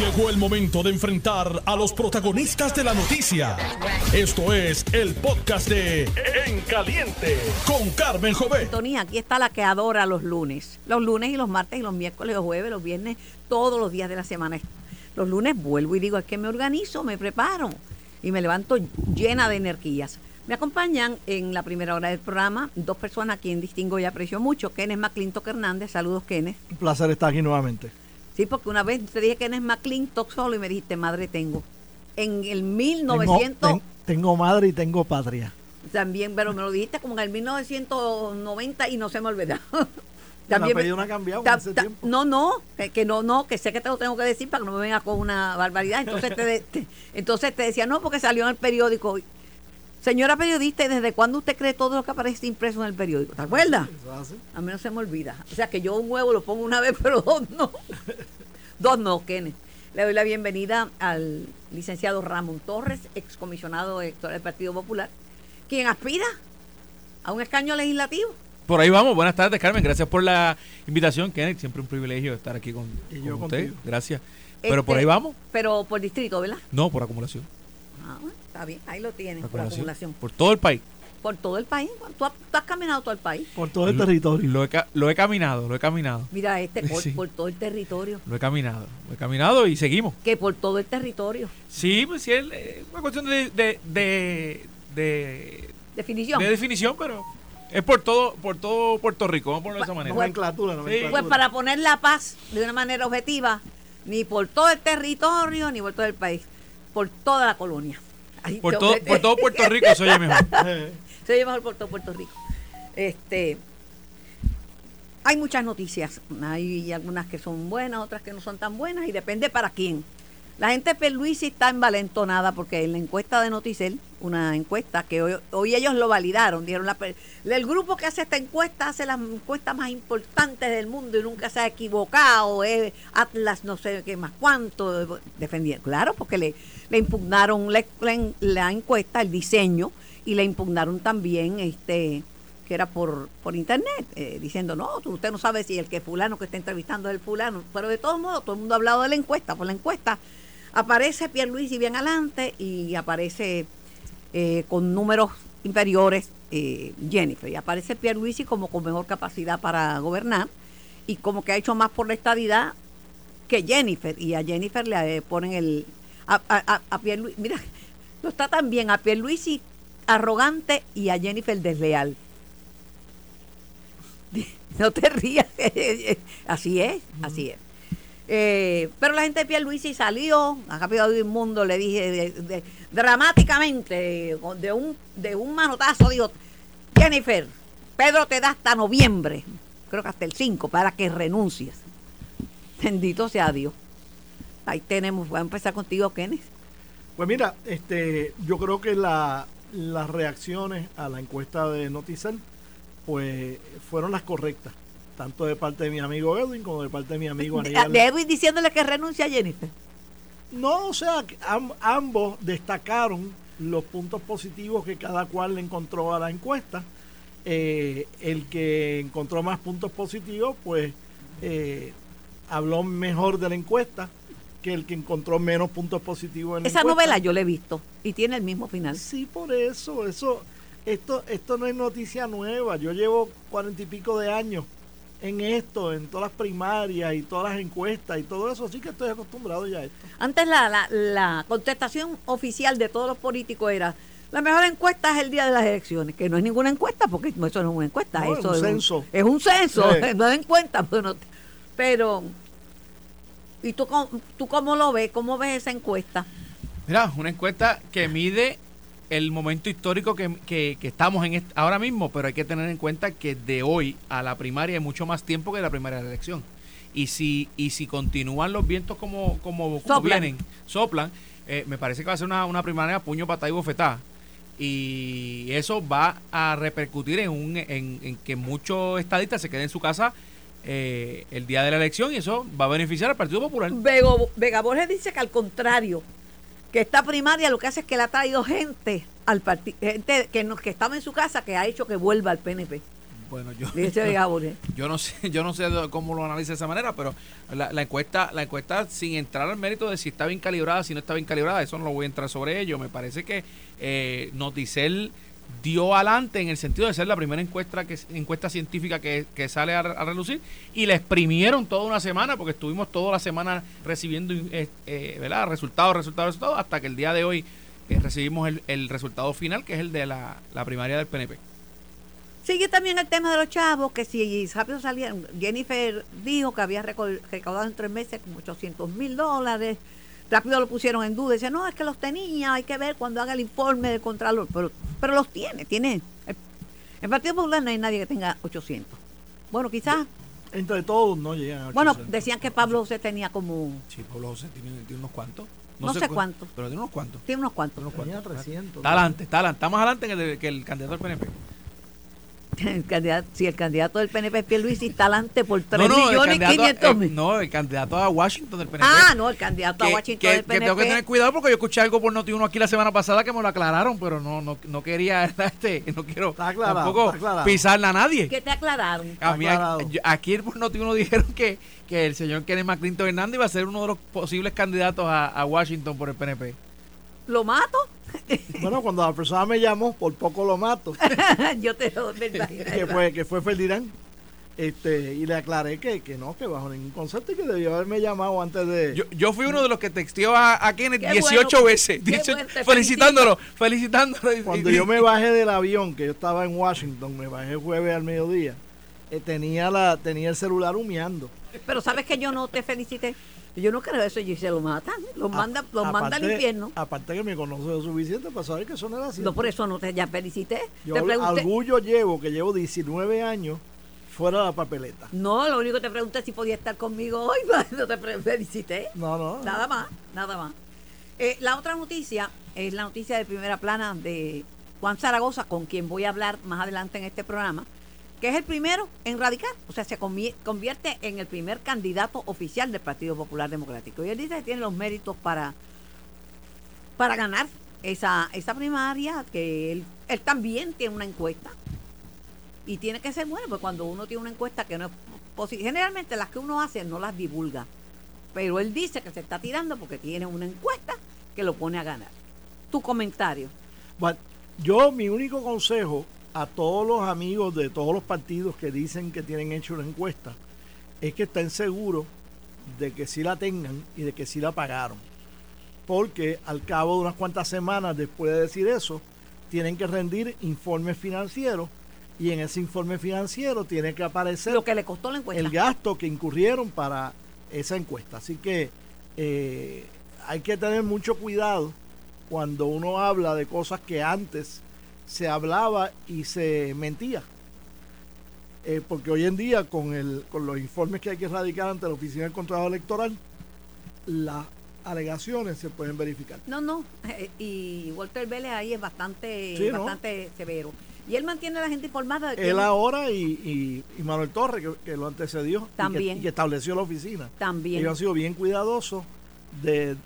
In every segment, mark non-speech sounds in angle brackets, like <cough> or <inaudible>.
Llegó el momento de enfrentar a los protagonistas de la noticia. Esto es el podcast de En Caliente con Carmen Jovet. Tony, aquí está la que adora los lunes. Los lunes y los martes y los miércoles, los jueves, los viernes, todos los días de la semana. Los lunes vuelvo y digo, es que me organizo, me preparo y me levanto llena de energías. Me acompañan en la primera hora del programa dos personas a quien distingo y aprecio mucho. Kenneth McClintock Hernández. Saludos, Kenneth. Un placer estar aquí nuevamente. Sí, porque una vez te dije Kenneth McClintock solo y me dijiste, madre tengo. En el Tengo, 1900... ten- tengo madre y tengo patria. También, pero me lo dijiste como en el 1990 y no se me olvidó. La <laughs> me- ha cambiado en ta- ese ta- tiempo. No, no, que, que no, no, que sé que te lo tengo que decir para que no me venga con una barbaridad. Entonces te, te- entonces te decía, no, porque salió en el periódico. Señora periodista, ¿y desde cuándo usted cree todo lo que aparece impreso en el periódico? ¿Te acuerdas? Eso es así. A mí no se me olvida. O sea, que yo un huevo lo pongo una vez, <laughs> pero dos no. dos no, Kenneth. Le doy la bienvenida al licenciado Ramón Torres, excomisionado electoral del Partido Popular, quien aspira a un escaño legislativo. Por ahí vamos. Buenas tardes, Carmen. Gracias por la invitación, Kenneth. Siempre un privilegio estar aquí con, Y con yo usted. contigo. Gracias. Pero por Este, ahí vamos. Pero por distrito, ¿verdad? No, por acumulación. Ah, bueno, está bien, ahí lo tienen, Por acumulación. Por todo el país. Por todo el país. Tú has, tú has caminado todo el país. Por todo el Lo- territorio. Lo he, ca- lo he caminado, lo he caminado. Mira, este, <laughs> por, Sí. por todo el territorio. Lo he caminado. Lo he caminado y seguimos. Que por todo el territorio. Sí, pues sí, es una cuestión de, de, de, de, Definición. de definición, pero es por todo, por todo Puerto Rico. Vamos a ponerlo de esa manera. Nomenclatura, nomenclatura. Pues para poner la paz de una manera objetiva, ni por todo el territorio, ni por todo el país, por toda la colonia. Por todo, por todo Puerto Rico se oye mejor. <laughs> Se oye mejor por todo Puerto Rico. Este, hay muchas noticias, hay algunas que son buenas, otras que no son tan buenas, y depende para quién. La gente de Perluisi está envalentonada porque en la encuesta de Noticel, una encuesta que hoy, hoy ellos lo validaron, dijeron la, el grupo que hace esta encuesta hace las encuestas más importantes del mundo y nunca se ha equivocado, es Atlas no sé qué más cuánto, defendieron, claro, porque le, impugnaron la, encuesta, el diseño, y le impugnaron también este que era por, por internet, eh, diciendo, no, usted no sabe si el que fulano que está entrevistando es el fulano, pero de todos modos, todo el mundo ha hablado de la encuesta, por la encuesta aparece Pierluisi bien adelante y aparece eh, con números inferiores eh, Jennifer, y aparece Pierluisi como con mejor capacidad para gobernar y como que ha hecho más por la estadidad que Jennifer, y a Jennifer le eh, ponen el... A, a, a- Pierluisi, mira, no está tan bien, a Pierluisi arrogante y a Jennifer desleal. <laughs> No te rías, <laughs> así es, así es. Eh, pero la gente de Pierluisi salió, a Rápido del Mundo le dije dramáticamente, de un, de un manotazo, dijo, Jennifer, Pedro te da hasta noviembre, creo que hasta el 5, para que renuncies. Bendito sea Dios. Ahí tenemos, voy a empezar contigo, Kenneth. Pues mira, este, yo creo que la- las reacciones a la encuesta de Noticel pues fueron las correctas, tanto de parte de mi amigo Edwin como de parte de mi amigo <laughs> Aníbal. de Edwin diciéndole que renuncia a Jennifer. No, o sea, que am- ambos destacaron los puntos positivos que cada cual le encontró a la encuesta. Eh, el que encontró más puntos positivos, pues eh, habló mejor de la encuesta que el que encontró menos puntos positivos en la Esa novela yo la he visto y tiene el mismo final. Sí, por eso, eso, esto, esto no es noticia nueva. Yo llevo cuarenta y pico de años en esto, en todas las primarias y todas las encuestas y todo eso, así que estoy acostumbrado ya a esto. Antes la, la, la contestación oficial de todos los políticos era la mejor encuesta es el día de las elecciones, que no es ninguna encuesta, porque eso no es una encuesta, No, es eso un es censo. es un censo, Sí. <laughs> no den cuenta, pues no te- pero ¿y tú, cómo- tú cómo lo ves? ¿Cómo ves esa encuesta? Mira, una encuesta que mide el momento histórico que, que- que estamos en ahora mismo, pero hay que tener en cuenta que de hoy a la primaria hay mucho más tiempo que la primaria de la elección. Y si, y si continúan los vientos como, como, como Soplan. vienen, soplan, eh, me parece que va a ser una, una primaria puño, patada y bofetada. Y eso va a repercutir en, un, en, en que muchos estadistas se queden en su casa eh, el día de la elección y eso va a beneficiar al Partido Popular. Vega Borges dice que al contrario, que esta primaria lo que hace es que le ha traído gente al partido, gente que, no- que estaba en su casa que ha hecho que vuelva al PNP. Bueno, yo, yo no sé, yo no sé cómo lo analiza de esa manera, pero la, la encuesta, la encuesta, sin entrar al mérito de si está bien calibrada, si no está bien calibrada, eso no lo voy a entrar sobre ello. Me parece que eh, Noticel dio adelante en el sentido de ser la primera encuesta que encuesta científica que, que sale a, a relucir y la exprimieron toda una semana porque estuvimos toda la semana recibiendo eh, eh, ¿verdad? resultados, resultados, resultados, hasta que el día de hoy eh, recibimos el, el resultado final que es el de la, la primaria del PNP. Sigue también el tema de los chavos, que si rápido salían, Jennifer dijo que había recaudado en tres meses como 800 mil dólares, rápido lo pusieron en duda, dice, no, es que los tenía, hay que ver cuando haga el informe del Contralor, pero, pero los tiene, tiene. El Partido Popular no hay nadie que tenga 800. Bueno, quizás, Entre todos no llegan a bueno, 800. decían que Pablo José tenía como, Sí, Pablo José tiene, tiene unos cuantos. No sé cu- cuántos. Pero tiene unos cuantos. tiene unos cuantos. Unos Tenía cuantos. 300. Está adelante, está adelante. Está más adelante que el, que el candidato del PNP. El candidato, si el candidato del PNP es Pierluisi está adelante por 3 No, no, millones y candidato, 500 eh, mil. no, el candidato a Washington del PNP. ah, no, el candidato a que, Washington que- del que tengo que tener PNP. cuidado porque yo escuché algo por Noti1 aquí la semana pasada que me lo aclararon, pero no no, no quería <laughs> este, no quiero aclarado, tampoco pisarle a nadie. ¿Qué te aclararon? A mí, aquí por Noti1 dijeron que, que el señor Kenneth McClinton Hernández iba a ser uno de los posibles candidatos a, a Washington por el PNP. ¿Lo mato? Bueno, cuando la persona me llamó, por poco lo mato, <laughs> Yo te lo verdad. que fue, que fue Ferdinand. Este, y le aclaré que, que no, que bajo ningún concepto y que debió haberme llamado antes de... Yo, yo fui uno de los que texteó a, a Kenneth Qué 18 bueno, veces, qué 18 bueno, te felicitándolo, felicitándolo. Cuando yo me bajé del avión, que yo estaba en Washington, me bajé jueves al mediodía, eh, tenía, la, tenía el celular humeando. Pero sabes que yo no te felicité. Yo no creo eso, y se lo matan. Los manda, los A- manda al aparte- infierno. Aparte que me conoce lo suficiente para saber que eso no era así. No, por eso no te ya felicité. Yo te pregunté. orgullo llevo, que llevo 19 años fuera de la papeleta. No, lo único que te pregunté es si podía estar conmigo hoy. <laughs> No te felicité. No, no. Nada más, nada más. Eh, la otra noticia es la noticia de primera plana de Juan Zaragoza, con quien voy a hablar más adelante en este programa, que es el primero en radicar, o sea, se convi- convierte en el primer candidato oficial del Partido Popular Democrático. Y él dice que tiene los méritos para, para ganar esa, esa primaria, que él, él también tiene una encuesta. Y tiene que ser bueno, porque cuando uno tiene una encuesta que no es posible, generalmente las que uno hace no las divulga. Pero él dice que se está tirando porque tiene una encuesta que lo pone a ganar. Tu comentario. Bueno, yo mi único consejo a todos los amigos de todos los partidos que dicen que tienen hecho una encuesta es que estén seguros de que sí la tengan y de que sí la pagaron. Porque al cabo de unas cuantas semanas después de decir eso, tienen que rendir informes financieros y en ese informe financiero tiene que aparecer Lo que le costó la encuesta. el gasto que incurrieron para esa encuesta. Así que eh, hay que tener mucho cuidado cuando uno habla de cosas que antes se hablaba y se mentía. Eh, porque hoy en día con, el, con los informes que hay que erradicar ante la Oficina del Contralor Electoral, las alegaciones se pueden verificar. No, no. eh, y Walter Vélez ahí es bastante, Sí, ¿no? bastante severo. Y él mantiene a la gente informada de que Él ahora y, y- y Manuel Torres, que, que lo antecedió, y que- También. y que estableció la oficina. también. Ellos han sido bien cuidadosos de,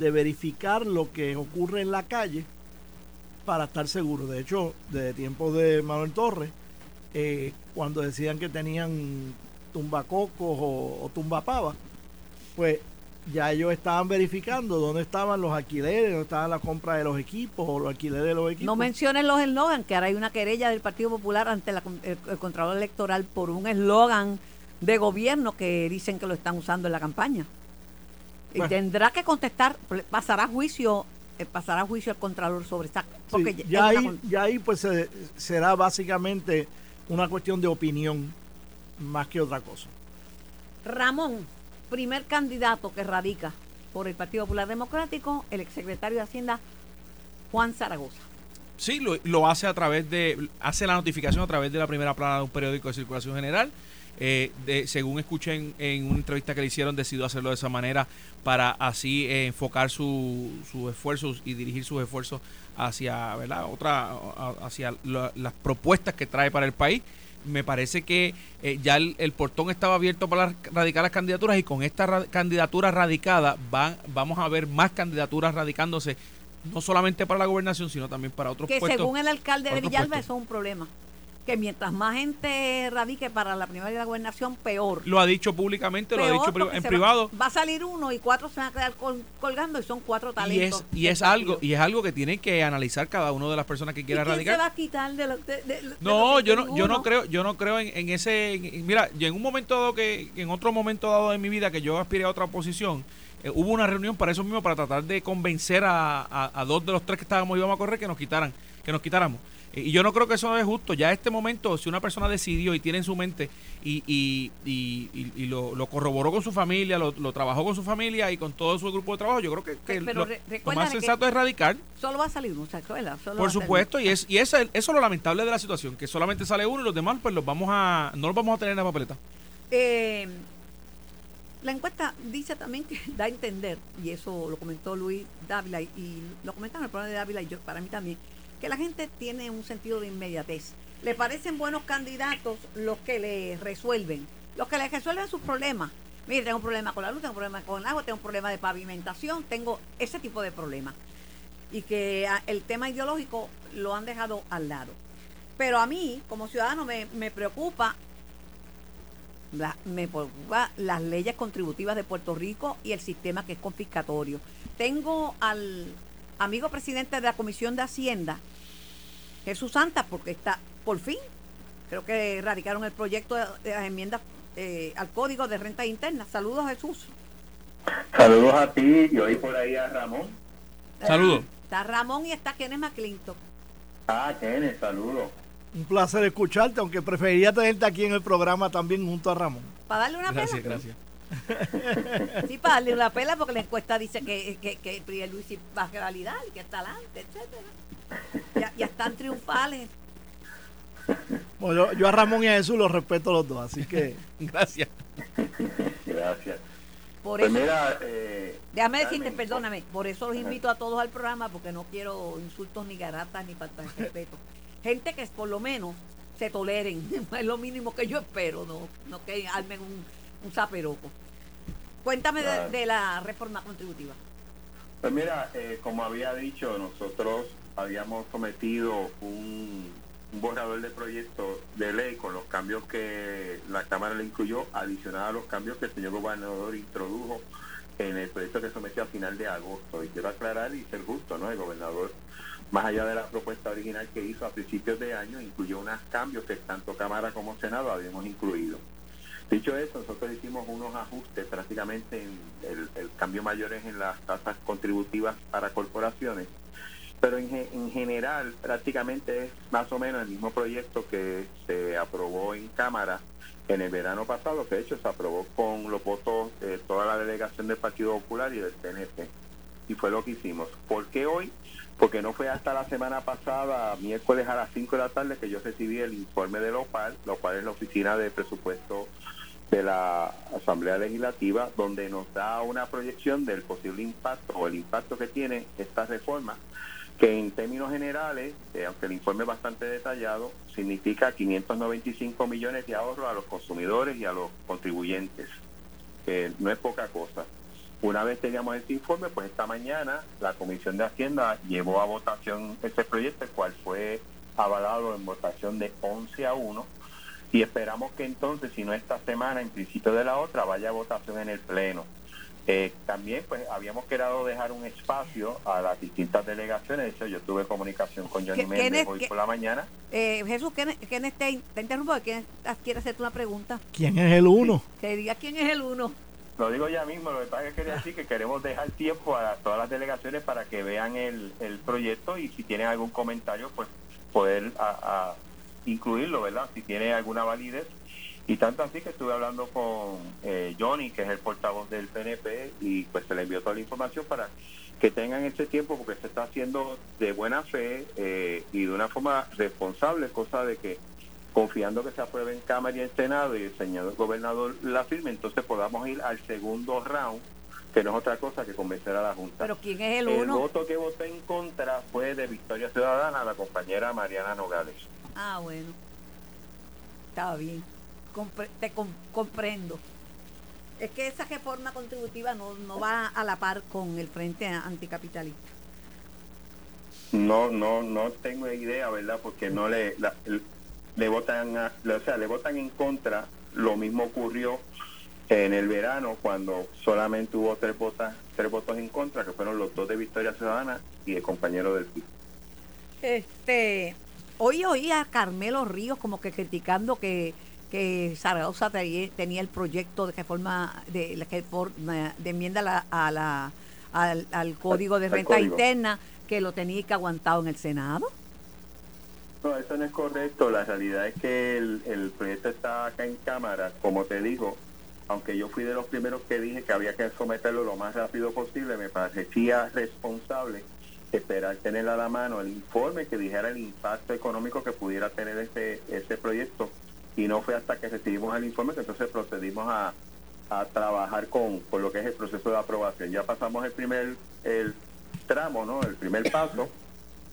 de verificar lo que ocurre en la calle para estar seguros. De hecho, desde tiempos de Manuel Torres, eh, cuando decían que tenían tumbacocos o, o tumbapavas, pues ya ellos estaban verificando dónde estaban los alquileres, dónde estaba la compra de los equipos o los alquileres de los equipos. No mencionen los eslogans, que ahora hay una querella del Partido Popular ante la el, el Contralor Electoral por un eslogan de gobierno que dicen que lo están usando en la campaña. Y tendrá que contestar, pasará a juicio, pasará a juicio el Contralor sobre esa. Sí, Porque ya, es ahí, ya ahí pues se- será básicamente una cuestión de opinión más que otra cosa. Ramón, primer candidato que radica por el Partido Popular Democrático, el exsecretario de Hacienda, Juan Zaragoza. Sí, lo, lo hace a través de, hace la notificación a través de la primera plana de un periódico de circulación general. Eh, de, según escuché en, en una entrevista que le hicieron, decidió hacerlo de esa manera para así eh, enfocar su- sus esfuerzos y dirigir sus esfuerzos hacia, ¿verdad? Otra, hacia la- las propuestas que trae para el país. Me parece que eh, ya el, el portón estaba abierto para radicar las candidaturas y con esta ra- candidatura radicada van, vamos a ver más candidaturas radicándose no solamente para la gobernación, sino también para otros Que puestos. según el alcalde de Villalba eso es un problema. Que mientras más gente radique para la primaria de la gobernación, peor. Lo ha dicho públicamente, lo ha dicho en privado. Va, va a salir uno y cuatro se van a quedar col- colgando y son cuatro Y talentos. es, y es algo y es algo que tienen que analizar cada una de las personas que ¿Y quiera quién radicar. se va a quitar de, lo- de- No, yo no, yo no 31? creo, yo no creo en, en ese, en- mira, yo en un momento dado que, en otro momento dado de mi vida que yo aspiré a otra posición, eh, hubo una reunión para eso mismo, para tratar de convencer a, a- a dos de los tres que estábamos íbamos a correr que nos quitaran, que nos quitáramos. Eh, Y yo no creo que eso es justo. Ya a este momento, si una persona decidió y tiene en su mente y, y, y- lo, lo corroboró con su familia, lo, lo trabajó con su familia y con todo su grupo de trabajo, yo creo que, que Pero lo, más sensato es radicar. Solo va a salir uno, ¿se acuerda? Solo Por supuesto, y es y eso, es- eso es lo lamentable de la situación, que solamente sale uno y los demás pues los vamos a no los vamos a tener en la papeleta. Eh, la encuesta dice también que <laughs> da a entender, y eso lo comentó Luis Dávila, y, y lo comentaron en el programa de Dávila y yo, para mí también, que la gente tiene un sentido de inmediatez. Le parecen buenos candidatos los que le resuelven, los que le resuelven sus problemas. Mire, tengo un problema con la luz, tengo un problema con el agua, tengo un problema de pavimentación, tengo ese tipo de problemas. Y que ah, el tema ideológico lo han dejado al lado. Pero a mí, como ciudadano, me, preocupa me preocupa las leyes contributivas de Puerto Rico y el sistema que es confiscatorio. Tengo al amigo presidente de la Comisión de Hacienda, Jesús Santa, porque está, por fin, creo que radicaron el proyecto de, las enmiendas eh, al Código de Renta Interna. Saludos, Jesús. Saludos a ti y hoy por ahí a Ramón. Saludos. Está Ramón y está Kenneth McClinton. Ah, Kenneth, saludos. Un placer escucharte, aunque preferiría tenerte aquí en el programa también junto a Ramón. Para darle una Gracias, gracias. Sí, para darle una pela porque la encuesta dice que, que, que Luis va a validar y que está adelante, etcétera. Ya, ya están triunfales. Bueno, yo, yo a Ramón y a Jesús los respeto los dos, así que <laughs> Gracias. Gracias. Por Pues eso, mira, eh, déjame decirte, Carmen, perdóname, por eso los invito a todos al programa porque no quiero insultos ni garatas ni falta de respeto. Gente que por lo menos se toleren, <laughs> es lo mínimo que yo espero, no, no que armen un, un zaperoco. Cuéntame de- la reforma contributiva. Pues mira, eh, como había dicho, nosotros habíamos sometido un, un borrador de proyecto de ley con los cambios que la Cámara le incluyó, adicional a los cambios que el señor gobernador introdujo en el proyecto que sometió a final de agosto. Y quiero aclarar y ser justo, ¿no? El gobernador, más allá de la propuesta original que hizo a principios de año, incluyó unos cambios que tanto Cámara como Senado habíamos incluido. Dicho eso, nosotros hicimos unos ajustes prácticamente, en el, cambio mayor es en las tasas contributivas para corporaciones, pero en, en general prácticamente es más o menos el mismo proyecto que se aprobó en Cámara en el verano pasado, que de hecho se aprobó con los votos de toda la delegación del Partido Popular y del PNP. Y fue lo que hicimos. ¿Por qué hoy? Porque no fue hasta la semana pasada, miércoles a las 5 de la tarde, que yo recibí el informe de la OPAL, lo cual es la Oficina de Presupuesto de la Asamblea Legislativa, donde nos da una proyección del posible impacto o el impacto que tiene esta reforma, que en términos generales, eh, aunque el informe es bastante detallado, significa 595 millones de ahorros a los consumidores y a los contribuyentes, que no es poca cosa. Una vez teníamos este informe, pues esta mañana la Comisión de Hacienda llevó a votación este proyecto, el cual fue avalado en votación de 11 a 1 y esperamos que entonces, si no esta semana, en principio de la otra, vaya a votación en el Pleno. Eh, también pues habíamos querido dejar un espacio a las distintas delegaciones, de hecho yo tuve comunicación con Johnny ¿Qué- Méndez hoy por la mañana. Eh, Jesús, ¿quién, quién te, te interrumpo? ¿Quién quiere hacerte una pregunta? ¿quién es el uno? Que diga quién es el uno. Lo digo ya mismo, lo que pasa es que quería decir que queremos dejar tiempo a todas las delegaciones para que vean el, el proyecto y si tienen algún comentario, pues poder a- a incluirlo, ¿verdad? Si tiene alguna validez. Y tanto así que estuve hablando con eh, Johnny, que es el portavoz del PNP, y pues se le envió toda la información para que tengan ese tiempo porque se está haciendo de buena fe eh, y de una forma responsable, cosa de que confiando que se apruebe en Cámara y en Senado y el señor gobernador la firme, entonces podamos ir al segundo round, que no es otra cosa que convencer a la Junta. Pero ¿quién es el el uno? voto que voté en contra fue de Victoria Ciudadana, la compañera Mariana Nogales. Ah, bueno. Estaba bien. Compre- te com- comprendo. Es que esa reforma contributiva no, no va a la par con el Frente Anticapitalista. No, no, no tengo idea, ¿verdad? Porque no le, la- le votan, a- o sea, le votan en contra. Lo mismo ocurrió en el verano cuando solamente hubo tres votos, tres votos en contra, que fueron los dos de Victoria Ciudadana y el compañero del PIB. Este, hoy oí a Carmelo Ríos como que criticando que, que Zaragoza tenía, el proyecto de reforma de, de enmienda a la, a la- al, al código de Al renta código. interna que lo tenía que aguantado en el Senado. No, eso no es correcto. La realidad es que el, el proyecto está acá en Cámara, como te digo, aunque yo fui de los primeros que dije que había que someterlo lo más rápido posible, me parecía responsable esperar tener a la mano el informe que dijera el impacto económico que pudiera tener ese, ese proyecto. Y no fue hasta que recibimos el informe que entonces procedimos a, a trabajar con, con lo que es el proceso de aprobación. Ya pasamos el primer el tramo, ¿no? El primer paso.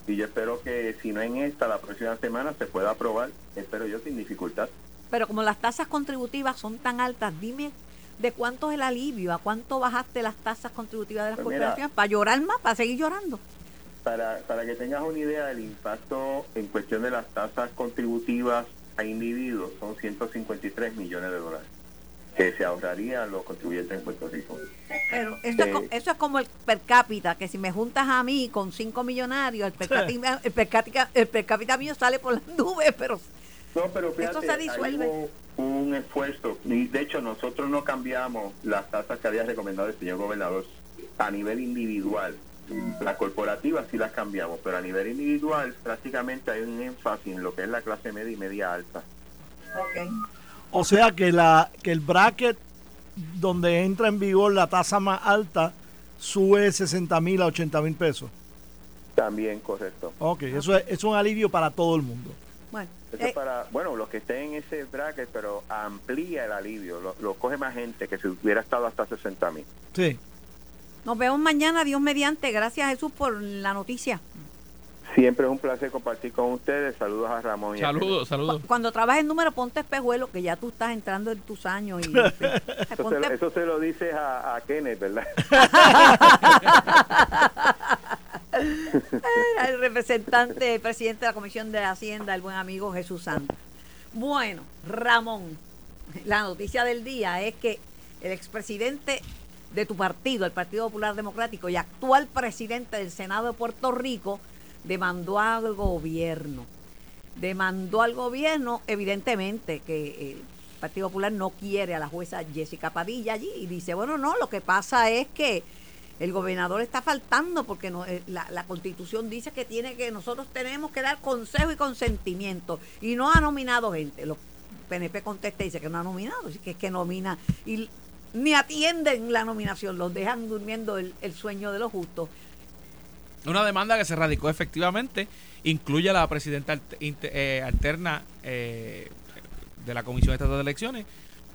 Y yo espero que si no en esta, la próxima semana se pueda aprobar, espero yo sin dificultad. Pero como las tasas contributivas son tan altas, dime de cuánto es el alivio, a cuánto bajaste las tasas contributivas de las Pues mira. corporaciones, para llorar más, para seguir llorando. Para, para que tengas una idea del impacto en cuestión de las tasas contributivas a individuos, son 153 millones de dólares que se ahorrarían los contribuyentes en Puerto Rico. Pero eso, es, Eh, co- eso es como el per cápita, que si me juntas a mí con cinco millonarios, el per cápita, el per cápita, el per cápita mío sale por las <laughs> nubes, pero No, pero fíjate, Esto se disuelve. hubo un esfuerzo. Y de hecho, nosotros no cambiamos las tasas que había recomendado el señor gobernador a nivel individual. Las corporativas sí las cambiamos, pero a nivel individual prácticamente hay un énfasis en lo que es la clase media y media alta. O sea que la que el bracket donde entra en vigor la tasa más alta sube de 60 mil a 80 mil pesos. También, correcto. Ok, eso es, es un alivio para todo el mundo. bueno. Eso eh, es para, bueno, los que estén en ese bracket, pero amplía el alivio, lo, lo coge más gente que si hubiera estado hasta 60 mil. Sí. Nos vemos mañana, Dios mediante. Gracias Jesús por la noticia. Siempre es un placer compartir con ustedes. Saludos a Ramón y a Saludos, saludos. Cu- Cuando trabajes en número, ponte espejuelo, que ya tú estás entrando en tus años. Y, <laughs> Eso se, lo, eso se lo dices a, a Kenneth, ¿verdad? <laughs> El representante, el presidente de la Comisión de Hacienda, el buen amigo Jesús Santos. Bueno, Ramón, la noticia del día es que el expresidente de tu partido, el Partido Popular Democrático, y actual presidente del Senado de Puerto Rico, demandó al gobierno. Demandó al gobierno, evidentemente, que el Partido Popular no quiere a la jueza Jessica Padilla allí y dice, bueno, no, lo que pasa es que el gobernador está faltando porque no, eh, la, la constitución dice que tiene que nosotros tenemos que dar consejo y consentimiento y no ha nominado gente. Los PNP contesta y dice que no ha nominado, que es que nomina y ni atienden la nominación, los dejan durmiendo el, el sueño de los justos. Una demanda que se radicó efectivamente incluye a la presidenta eh, alterna eh, de la Comisión Estatal de Elecciones,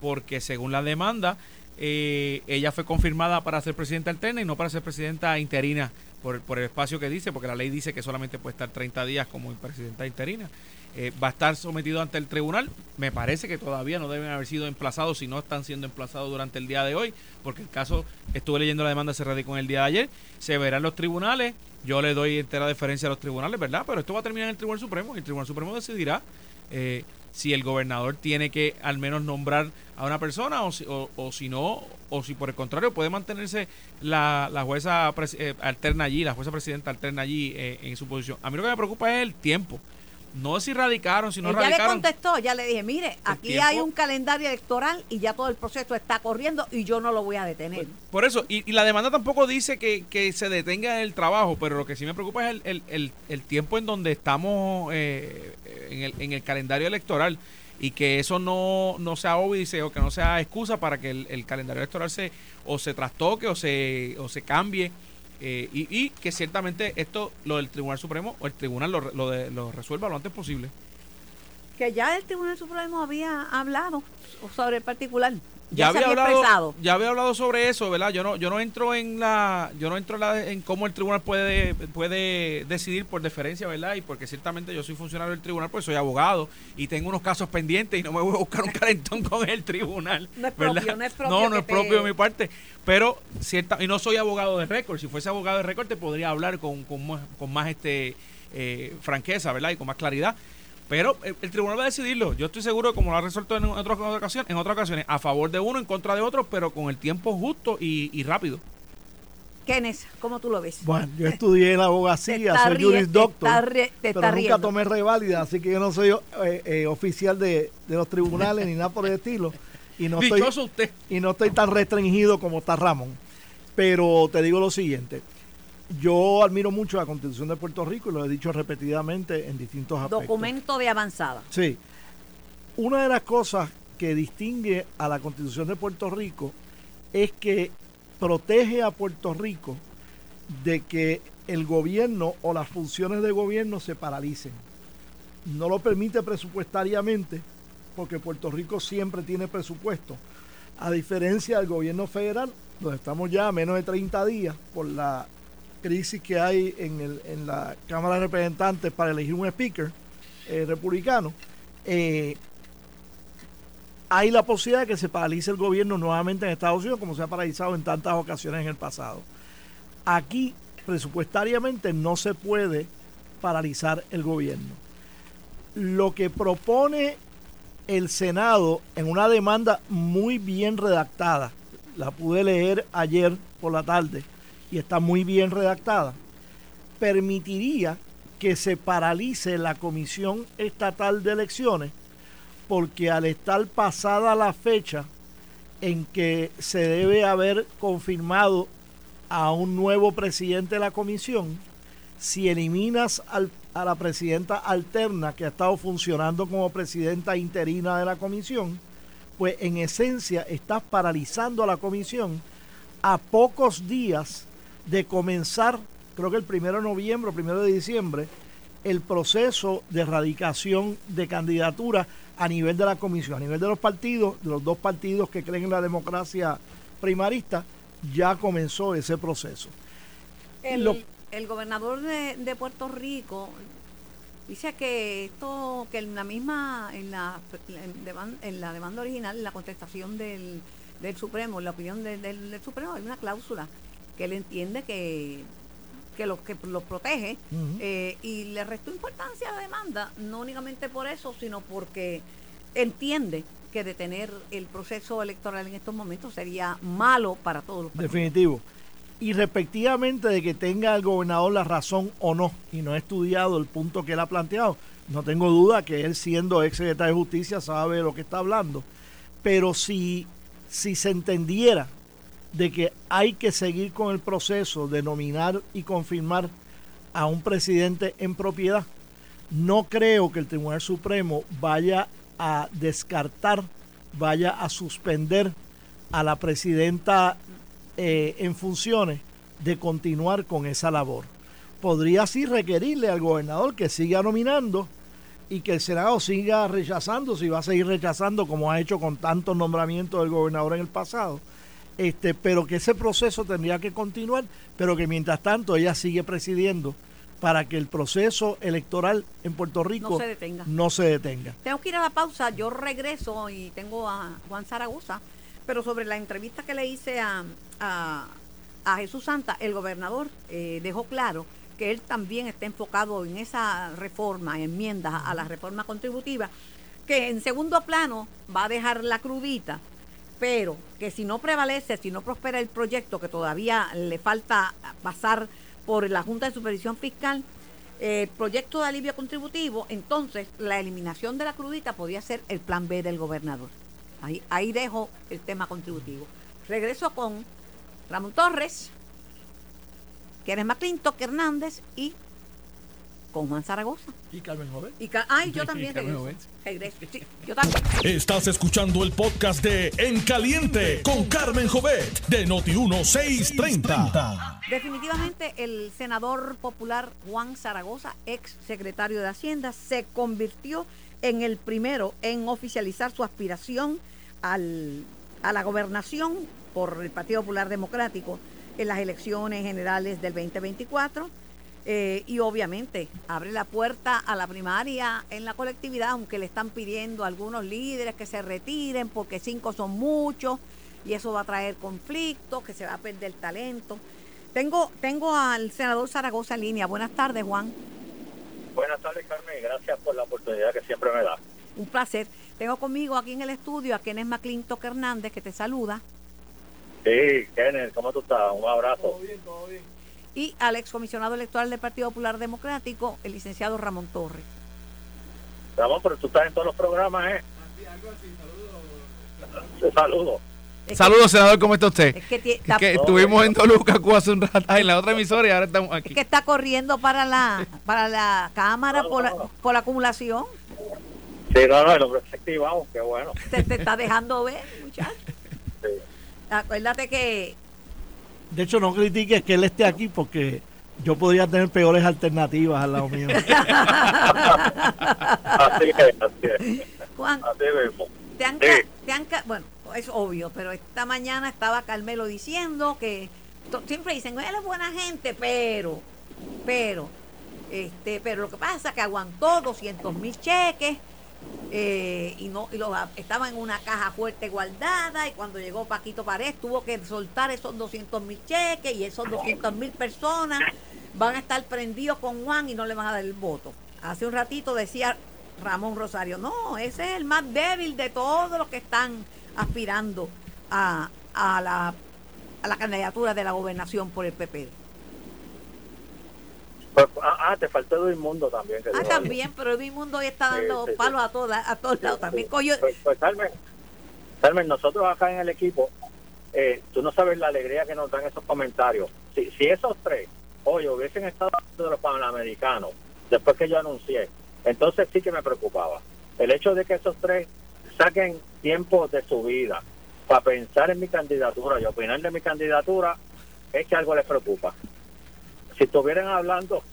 porque según la demanda, eh, ella fue confirmada para ser presidenta alterna y no para ser presidenta interina por, por el espacio que dice, porque la ley dice que solamente puede estar 30 días como presidenta interina. Eh, va a estar sometido ante el tribunal. Me parece que todavía no deben haber sido emplazados si no están siendo emplazados durante el día de hoy, porque el caso, estuve leyendo la demanda, se radicó en el día de ayer. Se verá en los tribunales. Yo le doy entera deferencia a los tribunales, ¿verdad? Pero esto va a terminar en el Tribunal Supremo y el Tribunal Supremo decidirá eh, si el gobernador tiene que al menos nombrar a una persona o si, o, o si no, o si por el contrario puede mantenerse la, la jueza eh, alterna allí, la jueza presidenta alterna allí eh, en su posición. A mí lo que me preocupa es el tiempo. No si radicaron, si no Ella le radicaron. contestó, ya le dije, mire, aquí tiempo- hay un calendario electoral y ya todo el proceso está corriendo y yo no lo voy a detener. Por eso, y, y la demanda tampoco dice que, que se detenga el trabajo, pero lo que sí me preocupa es el, el, el- el tiempo en donde estamos eh, en, el, en el calendario electoral y que eso no, no sea óbice o que no sea excusa para que el, el calendario electoral se o se trastoque o se, o se cambie. Eh, y, y que ciertamente esto, lo del Tribunal Supremo o el Tribunal lo, lo, de- lo resuelva lo antes posible. Que ya el Tribunal Supremo había hablado sobre el particular. Ya, Ya, había hablado expresado. ya había hablado sobre eso verdad yo no yo no entro en la yo no entro en, la- en cómo el tribunal puede puede decidir por deferencia verdad y porque ciertamente yo soy funcionario del tribunal pues soy abogado y tengo unos casos pendientes y no me voy a buscar un calentón con el tribunal No es ¿verdad? propio, no es propio no no es propio de mi parte pero cierta y no soy abogado de récord si fuese abogado de récord te podría hablar con con más, con más este eh, franqueza verdad y con más claridad Pero el, el tribunal va a decidirlo. Yo estoy seguro, como lo ha resuelto en otras ocasiones, en otras ocasiones, a favor de uno, en contra de otro, pero con el tiempo justo y, y rápido. Kenneth, ¿cómo tú lo ves? Bueno, yo estudié en la abogacía, soy rie- juris te doctor, está rie- te pero está nunca riendo. tomé reválida, así que yo no soy eh, eh, oficial de, de los tribunales ni nada por el estilo. Y no estoy, Dichoso usted. y no estoy tan restringido como está Ramón. Pero te digo lo siguiente, yo admiro mucho la Constitución de Puerto Rico y lo he dicho repetidamente en distintos aspectos. Documento de avanzada. Sí. Una de las cosas que distingue a la Constitución de Puerto Rico es que protege a Puerto Rico de que el gobierno o las funciones de gobierno se paralicen. No lo permite presupuestariamente porque Puerto Rico siempre tiene presupuesto. A diferencia del gobierno federal, donde estamos ya a menos de 30 días por la crisis que hay en, el- en la Cámara de Representantes para elegir un speaker eh, republicano, eh, hay la posibilidad de que se paralice el gobierno nuevamente en Estados Unidos, como se ha paralizado en tantas ocasiones en el pasado. Aquí, presupuestariamente, no se puede paralizar el gobierno. Lo que propone el Senado en una demanda muy bien redactada, la pude leer ayer por la tarde y está muy bien redactada, permitiría que se paralice la Comisión Estatal de Elecciones porque al estar pasada la fecha en que se debe haber confirmado a un nuevo presidente de la comisión, si eliminas a la presidenta alterna que ha estado funcionando como presidenta interina de la comisión, pues en esencia estás paralizando a la comisión a pocos días de comenzar, creo que el primero de noviembre o primero de diciembre, el proceso de erradicación de candidatura a nivel de la comisión, a nivel de los partidos, de los dos partidos que creen en la democracia primarista, ya comenzó ese proceso. El, Lo- el gobernador de, de Puerto Rico dice que esto, que en la misma, en la, en deman- en la demanda original, en la contestación del, del Supremo, en la opinión de- del, del Supremo, hay una cláusula que él entiende que que los que los protege eh, y le restó importancia a la demanda no únicamente por eso sino porque entiende que detener el proceso electoral en estos momentos sería malo para todos los países. Definitivo. Y respectivamente de que tenga el gobernador la razón o no, y no he estudiado el punto que él ha planteado, no tengo duda que él siendo ex secretario de justicia sabe de lo que está hablando, pero si, si se entendiera de que hay que seguir con el proceso de nominar y confirmar a un presidente en propiedad, no creo que el Tribunal Supremo vaya a descartar, vaya a suspender a la presidenta eh, en funciones de continuar con esa labor. Podría así requerirle al gobernador que siga nominando y que el Senado siga rechazando, si va a seguir rechazando como ha hecho con tantos nombramientos del gobernador en el pasado. Este, pero que ese proceso tendría que continuar, pero que mientras tanto ella sigue presidiendo para que el proceso electoral en Puerto Rico No se detenga. no se detenga. Tengo que ir a la pausa, yo regreso y tengo a Juan Zaragoza, pero sobre la entrevista que le hice a, a, a Jesús Santa, el gobernador eh, dejó claro que él también está enfocado en esa reforma, enmiendas a la reforma contributiva, que en segundo plano va a dejar la crudita, pero que si no prevalece, si no prospera el proyecto, que todavía le falta pasar por la Junta de Supervisión Fiscal, eh, proyecto de alivio contributivo, entonces la eliminación de la crudita podría ser el plan B del gobernador. Ahí, dejo el tema contributivo. Regreso con Ramón Torres, Kenneth McClintock Hernández y con Juan Zaragoza. Y Carmen Joven. Y ca- ay, yo también Carmen regreso. Jovet. Regreso, sí, yo también. Estás escuchando el podcast de En Caliente con Carmen Jovet de Noti1630. Definitivamente el senador popular Juan Zaragoza, ex secretario de Hacienda, se convirtió en el primero en oficializar su aspiración al- a la gobernación por el Partido Popular Democrático en las elecciones generales del 2024. Eh, y obviamente abre la puerta a la primaria en la colectividad, aunque le están pidiendo a algunos líderes que se retiren porque cinco son muchos y eso va a traer conflictos, que se va a perder talento. Tengo, tengo al senador Zaragoza en línea. Buenas tardes, Juan. Buenas tardes, Carmen. gracias por la oportunidad que siempre me da. Un placer. Tengo conmigo aquí en el estudio a Kenneth McClintock Hernández, que te saluda, Sí, Kenneth, ¿cómo tú estás? Un abrazo. Y al excomisionado electoral del Partido Popular Democrático, el licenciado Ramón Torres. Ramón, pero tú estás en todos los programas, ¿eh? Saludos. Es Saludos, senador, ¿cómo está usted? Que, es que, Es estuvimos en Toluca Cuba, hace un rato en la otra emisora y ahora estamos es aquí. que está corriendo para la para la Cámara por la, por la acumulación. Sí, no, no, el hombre está activado, qué bueno. Te, te está dejando ver, muchacho. Sí. Acuérdate que De hecho, no critiques que él esté aquí porque yo podría tener peores alternativas al lado mío. Así es, así es. Juan, Así mismo. te han, Sí. ca- te han ca- bueno, es obvio, pero esta mañana estaba Carmelo diciendo que to- siempre dicen, él es buena gente, pero, pero, este, pero lo que pasa es que aguantó 200 mil cheques eh, y no y los estaba en una caja fuerte guardada y cuando llegó Paquito Pared tuvo que soltar esos 200 mil cheques y esos 200 mil personas van a estar prendidos con Juan y no le van a dar el voto. Hace un ratito decía Ramón Rosario, no, ese es el más débil de todos los que están aspirando a, a la, a la candidatura de la gobernación por el PP. Pues, ah, ah, te faltó Edwin Mundo también. Que Ah, también, pero el mundo hoy está Sí, dando sí, sí. palos a todas, a todos lados. También coño, Pues, pues, Carmen, Carmen, nosotros acá en el equipo, eh, tú no sabes la alegría que nos dan esos comentarios. Si, si esos tres, hoy hubiesen estado de los panamericanos, después que yo anuncié, entonces sí que me preocupaba. El hecho de que esos tres saquen tiempo de su vida para pensar en mi candidatura y opinar de mi candidatura, es que algo les preocupa. Si estuvieran hablando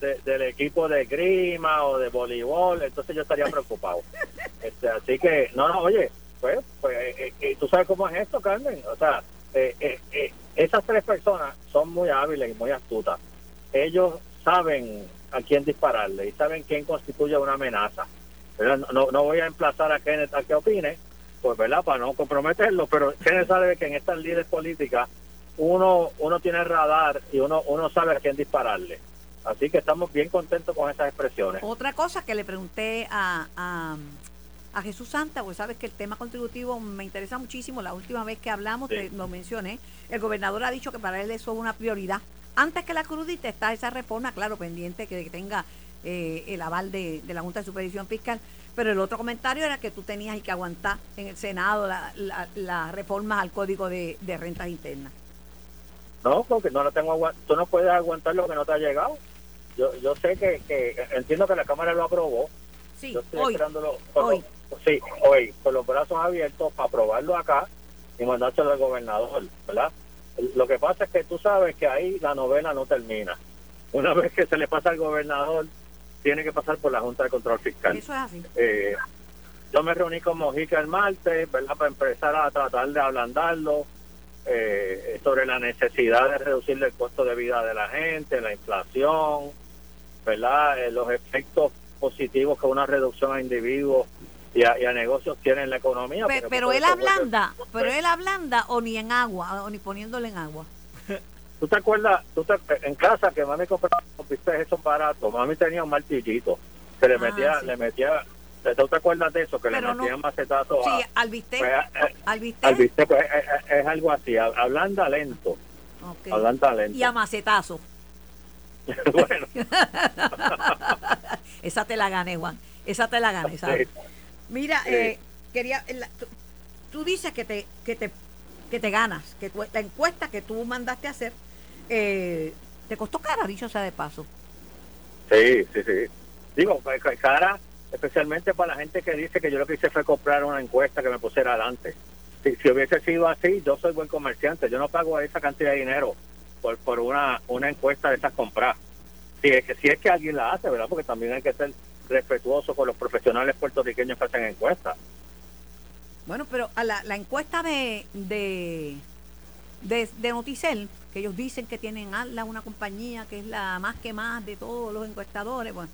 de- del equipo de grima o de voleibol, entonces yo estaría preocupado. <laughs> Este, así que, no, no, oye, pues, pues eh, eh, tú sabes cómo es esto, Carmen. O sea, eh, eh, eh, esas tres personas son muy hábiles y muy astutas. Ellos saben a quién dispararle y saben quién constituye una amenaza. No, no, no voy a emplazar a Kenneth a que opine, pues, ¿verdad? Para no comprometerlo, pero Kenneth sabe que en estas líderes políticas uno, uno tiene radar y uno, uno sabe a quién dispararle. Así que estamos bien contentos con esas expresiones. otra cosa que le pregunté a, a, a Jesús Santa, pues sabes que el tema contributivo me interesa muchísimo. La última vez que hablamos, Sí. te lo mencioné, el gobernador ha dicho que para él eso es una prioridad. Antes que la crudita está esa reforma, claro, pendiente que tenga eh, el aval de, de la Junta de Supervisión Fiscal. Pero el otro comentario era que tú tenías que aguantar en el Senado la, la, la reforma al Código de, de Rentas Internas. No, porque no lo tengo tú no puedes aguantar lo que no te ha llegado. Yo, yo sé que, que entiendo que la Cámara lo aprobó. Sí, yo estoy hoy. esperándolo con hoy. los- sí, hoy, con los brazos abiertos para aprobarlo acá y mandárselo al gobernador, ¿verdad? Lo que pasa es que tú sabes que ahí la novela no termina. Una <laughs> vez que se le pasa al gobernador, tiene que pasar por la Junta de Control Fiscal. Eso es así. Eh, yo me reuní con Mojica el martes, ¿verdad? Para empezar a tratar de ablandarlo eh, sobre la necesidad de reducir el costo de vida de la gente, la inflación, ¿verdad? Eh, los efectos positivos que una reducción a individuos y a, y a negocios tiene en la economía. Pero él ablanda, pero él ablanda o ni en agua, o ni poniéndole en agua. <laughs> ¿Tú te acuerdas? Tú te- en casa que mami compraba esos baratos, mami tenía un martillito que le Ah, metía, sí. le metía, ¿tú te acuerdas de eso? Que Pero le no- metían macetazos Sí, a... al bistec, pues, eh, al bistec, al bistec, pues, es, es- es algo así, ablanda lento, ok. ablanda lento. y a macetazo. <laughs> bueno, <laughs> Esa te la gané, Juan. Esa te la gané, ¿sabes? sí. Mira, Sí. eh, quería, la- tú, tú dices que te, que te, que te ganas, que tú- la encuesta que tú mandaste a hacer eh, te costó cara, dicho sea de paso. Sí, sí, sí. Digo, ca- cara, especialmente para la gente que dice que yo lo que hice fue comprar una encuesta que me pusiera adelante. Si, si hubiese sido así, yo soy buen comerciante, yo no pago esa cantidad de dinero por, por una, una encuesta de esas compradas. Si es, que, si es que alguien la hace, ¿verdad? Porque también hay que ser respetuoso con los profesionales puertorriqueños que hacen encuestas. Bueno, pero a la, la encuesta de, de, de, de Noticel, que ellos dicen que tienen ALA, una compañía que es la más que más de todos los encuestadores, bueno,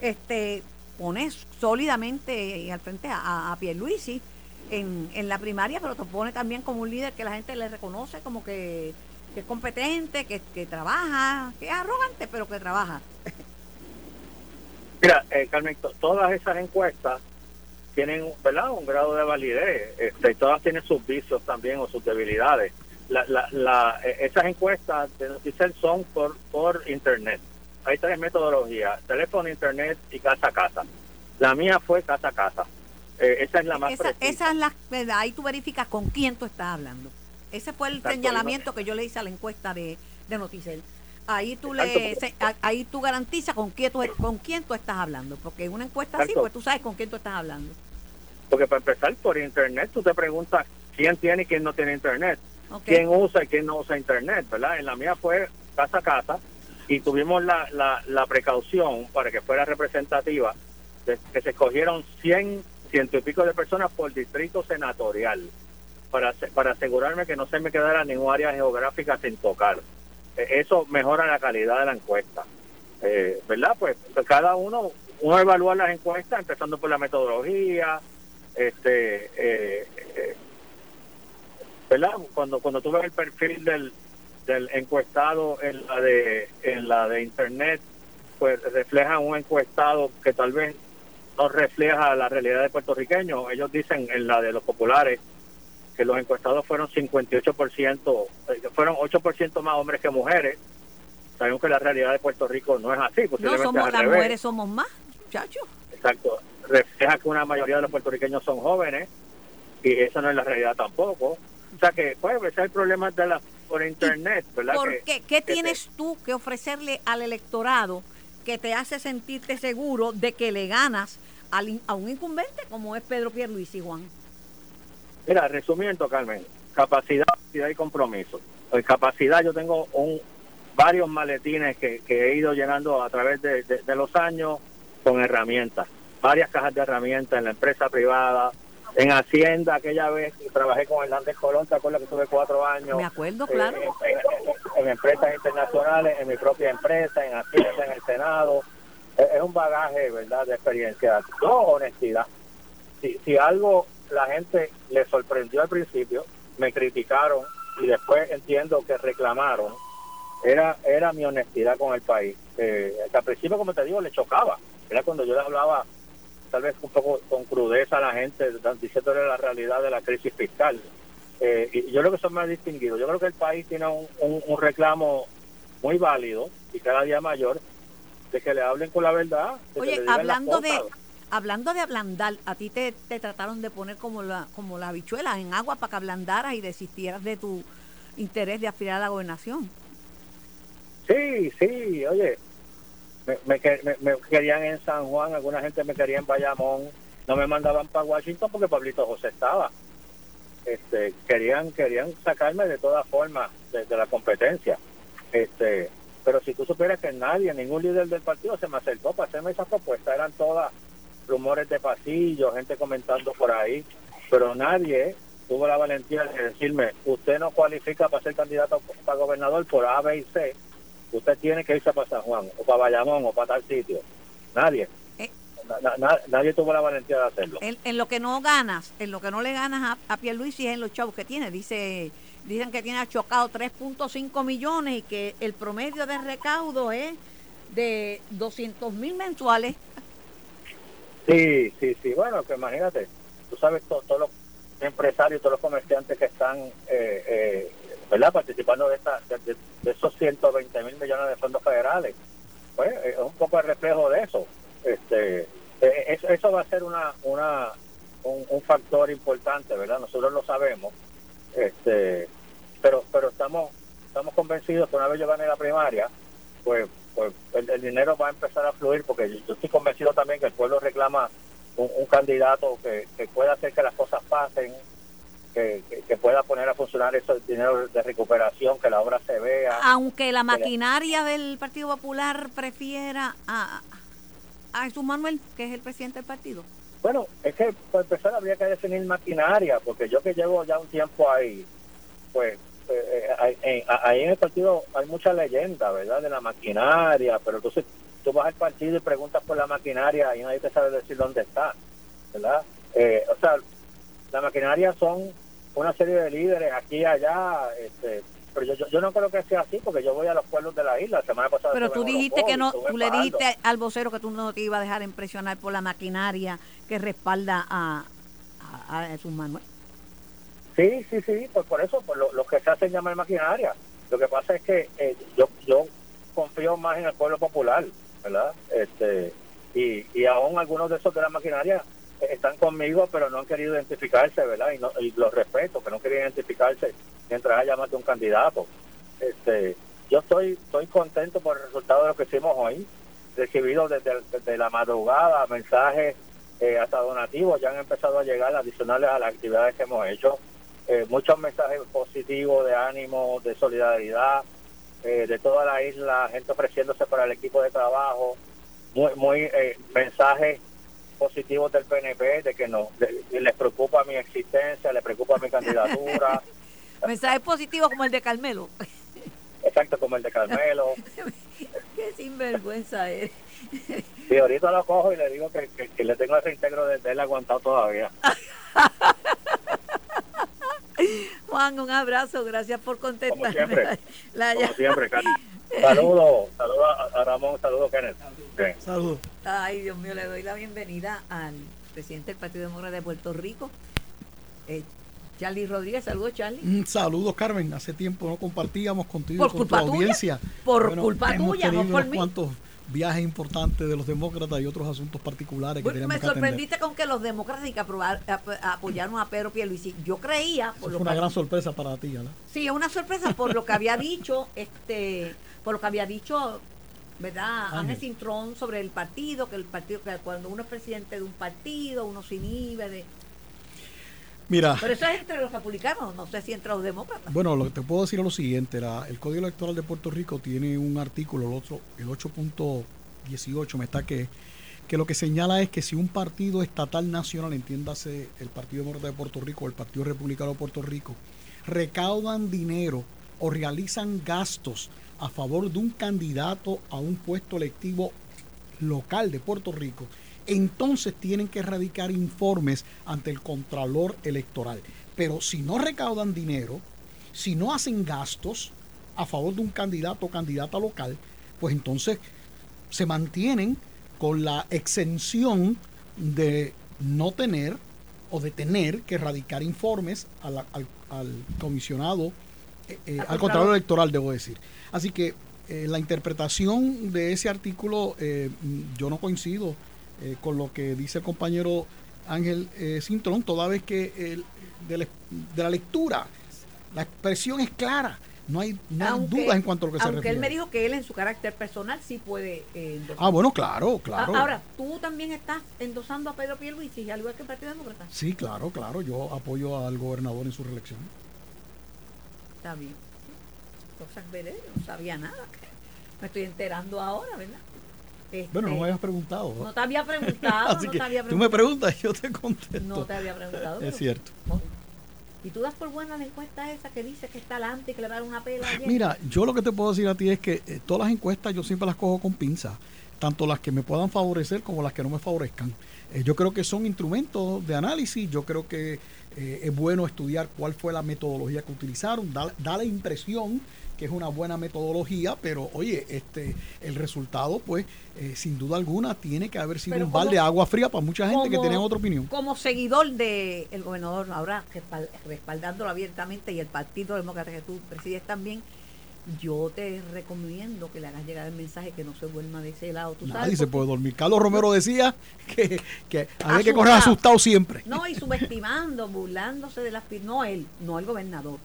este pones sólidamente al frente a, a Pierluisi en, en la primaria, pero te pone también como un líder que la gente le reconoce como que, es competente, que, que trabaja, que es arrogante, pero que trabaja. Mira, eh, Carmen, to- todas esas encuestas tienen ¿verdad? un grado de validez. Este, todas tienen sus vicios también o sus debilidades. La, la, la, eh, esas encuestas de Noticel son por, por internet. Hay tres metodologías, teléfono, internet y casa a casa. La mía fue casa a casa. Eh, esa es la más Esa, precisa. esa es la verdad. Ahí tú verificas con quién tú estás hablando. Ese fue el Exacto, señalamiento que yo le hice a la encuesta de, de Noticel. Ahí tú le se- ahí tú garantizas con quién tú, con quién tú estás hablando, porque en una encuesta así, pues tú sabes con quién tú estás hablando. Porque para empezar, por internet tú te preguntas quién tiene y quién no tiene internet. Quién usa y quién no usa internet, ¿verdad? En la mía fue casa a casa y tuvimos la, la, la precaución para que fuera representativa que se escogieron 100, ciento y pico de personas por distrito senatorial para, para asegurarme que no se me quedara ningún área geográfica sin tocar. Eh, Eso mejora la calidad de la encuesta, Eh, ¿verdad? Pues cada uno, uno evalúa las encuestas empezando por la metodología, este, eh, eh, ¿verdad? Cuando cuando tú ves el perfil del, del encuestado en la de en la de internet, pues refleja un encuestado que tal vez no refleja la realidad de puertorriqueños. Ellos dicen en la de los populares que los encuestados fueron 58%, eh, fueron 8% más hombres que mujeres. Sabemos que la realidad de Puerto Rico no es así, No, somos al las revés. mujeres somos más, muchachos. Exacto. Refleja que una mayoría de los puertorriqueños son jóvenes y eso no es la realidad tampoco. O sea que, pues, ese es el problema de la por internet, ¿verdad? ¿Por Que- qué? ¿Qué que tienes tú que ofrecerle al electorado que te hace sentirte seguro de que le ganas al a un incumbente como es Pedro Pierluisi, Juan? Mira, resumiendo, Carmen, capacidad, capacidad y compromiso. En capacidad yo tengo un varios maletines que, que he ido llenando a través de, de- de los años con herramientas, varias cajas de herramientas en la empresa privada, en Hacienda, aquella vez trabajé con Hernández Colón, ¿te acuerdas que tuve cuatro años? Me acuerdo, eh, claro. en, en- en empresas internacionales, en mi propia empresa, en Hacienda, en el Senado. Es, es un bagaje, ¿verdad?, de experiencia. Dos, honestidad. Si, si algo la gente le sorprendió al principio, me criticaron y después entiendo que reclamaron, era era mi honestidad con el país. Eh, al principio, como te digo, le chocaba. Era cuando yo le hablaba tal vez un poco con crudeza a la gente, diciéndole la realidad de la crisis fiscal. Eh, y yo creo que son más distinguidos. Yo creo que el país tiene un, un- un reclamo muy válido y cada día mayor de que le hablen con la verdad. de que le Oye, las hablando de hablando de ablandar, a ti te, te trataron de poner como la como la habichuela en agua para que ablandaras y desistieras de tu interés de aspirar a la gobernación. Sí, sí, oye, me, me me- querían en San Juan, alguna gente me quería en Bayamón, no me mandaban para Washington porque Pablito José estaba. Este, querían querían sacarme de todas formas de, de la competencia. Este, pero si tú supieras que nadie, ningún líder del partido se me acercó para hacerme esa propuesta, eran todas rumores de pasillo, gente comentando por ahí, pero nadie tuvo la valentía de decirme, usted no cualifica para ser candidato para gobernador por A, B y C, usted tiene que irse para San Juan, o para Bayamón, o para tal sitio. Nadie. Eh. Na- na- na- nadie tuvo la valentía de hacerlo. En, en lo que no ganas, en lo que no le ganas a, a Pierluisi es en los chavos que tiene. Dice, dicen que tiene achocado 3.5 millones y que el promedio de recaudo es de 200 mil mensuales. Sí, sí, sí. Bueno, que imagínate, tú sabes, to- todos los empresarios, todos los comerciantes que están, eh, eh, ¿verdad?, participando de, esta, de, de- esos 120 mil millones de fondos federales. Pues es un poco el reflejo de eso. Este, eh, eso, eso va a ser una, una, un, factor importante, ¿verdad? Nosotros lo sabemos. Este, pero, pero estamos, estamos convencidos que una vez yo gane la primaria, pues, pues el, dinero va a empezar a fluir porque yo, yo estoy convencido también que el pueblo reclama un, un candidato que, que pueda hacer que las cosas pasen, que, pueda poner a funcionar esos dinero de recuperación, que la obra se vea. Aunque la maquinaria del Partido Popular prefiera a, a Jesús Manuel, que es el presidente del partido. Bueno, es que para empezar habría que definir maquinaria, porque yo que llevo ya un tiempo ahí, pues eh, eh, ahí- en- ahí en el partido hay mucha leyenda, ¿verdad? De la maquinaria, pero entonces tú vas al partido y preguntas por la maquinaria y nadie te sabe decir dónde está, ¿verdad? Eh, o sea, la maquinaria son una serie de líderes aquí y allá, este, pero yo, yo, yo no creo que sea así porque yo voy a los pueblos de la isla. La semana pasada Pero tú dijiste que no, tú le dijiste al vocero que tú no te ibas a dejar impresionar por la maquinaria que respalda a, a, a Jesús Manuel. Sí, sí, sí, pues por eso, por lo, lo que se hacen llamar maquinaria. Lo que pasa es que eh, yo yo confío más en el pueblo popular, ¿verdad? Este y, y aún algunos de esos de la maquinaria están conmigo, pero no han querido identificarse, ¿verdad? Y, no, y los respeto, que no quieren identificarse mientras haya más de un candidato. Este, yo estoy estoy contento por el resultado de lo que hicimos hoy. Recibido desde, la madrugada mensajes eh, hasta donativos, ya han empezado a llegar adicionales a las actividades que hemos hecho. Eh, muchos mensajes positivos de ánimo, de solidaridad, eh, de toda la isla, gente ofreciéndose para el equipo de trabajo, muy, muy eh, mensajes positivos del PNP de que no de- les preocupa mi existencia, les preocupa mi candidatura, <laughs> Mensajes positivos como el de Carmelo. <laughs> exacto como el de Carmelo. <laughs> Qué sinvergüenza eres. Y ahorita lo cojo y le digo que, que- que le tengo ese íntegro de, de él aguantado todavía. <laughs> Juan, un abrazo, gracias por contestar. Como siempre. La- Como siempre, Cari. Saludos, <laughs> saludos a, Ramón, saludos Kenneth. Bien. Saludos. Ay, Dios mío, le doy la bienvenida al presidente del Partido Demócrata de Puerto Rico, eh, Charlie Rodríguez. Saludos, Charlie. Mm, Saludos, Carmen. Hace tiempo no compartíamos contigo Por con culpa tu tuya. audiencia. Por culpa hemos tuya, no por mí. cuantos viajes importantes de los demócratas y otros asuntos particulares que Bueno, teníamos me que atender. sorprendiste con que los demócratas y que aprobar- ap- apoyaron a Pedro Pierluisi. Yo creía, por Eso lo fue una que- gran sorpresa para ti, ¿verdad? Sí, es una sorpresa por lo que había dicho, este, por lo que había dicho, ¿verdad? Ángel. Cintrón sobre el partido, que el partido, que cuando uno es presidente de un partido, uno se inhibe de. Mira, Pero eso es entre los republicanos, no sé si entre los demócratas. bueno, lo que te puedo decir es lo siguiente. la- el Código Electoral de Puerto Rico tiene un artículo, el, otro, el 8.18, me está que, que lo que señala es que si un partido estatal nacional, entiéndase el Partido Demócrata de Puerto Rico o el Partido Republicano de Puerto Rico, recaudan dinero o realizan gastos a favor de un candidato a un puesto electivo local de Puerto Rico, entonces tienen que erradicar informes ante el Contralor Electoral. Pero si no recaudan dinero, si no hacen gastos a favor de un candidato o candidata local, pues entonces se mantienen con la exención de no tener o de tener que erradicar informes al, al comisionado, eh, eh, al Contralor Electoral, debo decir. Así que eh, la interpretación de ese artículo, yo no coincido eh, con lo que dice el compañero Ángel eh, Cintrón, toda vez que el- de, la, de la lectura, la expresión es clara. No hay, no hay Aunque- dudas en cuanto a lo que se Aunque refiere. él me dijo que él en su carácter personal sí puede eh, endosar. Ah, bueno, claro, claro. Ah, Ahora, tú también estás endosando a Pedro Pierluisi, al igual que el Partido Demócrata. Sí, claro, claro. Yo apoyo al gobernador en su reelección. Está bien. Cosas veré, no sabía nada. <laughs> Me estoy enterando ahora, ¿verdad? Este, Bueno, no me habías preguntado. no te había preguntado, <laughs> Así no que te había tú me preguntado. preguntas y yo te contesto. No te había preguntado. Es cierto. ¿Y tú das por buena la encuesta esa que dice que está adelante y que le va a dar una pela ayer? Mira, yo lo que te puedo decir a ti es que eh, todas las encuestas yo siempre las cojo con pinza, tanto las que me puedan favorecer como las que no me favorezcan. Eh, yo creo que son instrumentos de análisis, yo creo que eh, es bueno estudiar cuál fue la metodología que utilizaron, da, da la impresión que es una buena metodología, pero oye, este el resultado pues eh, sin duda alguna tiene que haber sido Pero un balde como- de agua fría para mucha gente que tenía otra opinión. Como seguidor del gobernador, ahora respal- respaldándolo abiertamente y el Partido Demócrata que tú presides también, yo te recomiendo que le hagas llegar el mensaje que no se duerma de ese lado. ¿tú sabes Nadie se puede dormir. Carlos Romero decía que, que había que correr Asustado. siempre. No, y subestimando, burlándose de la aspi- no él, no el gobernador,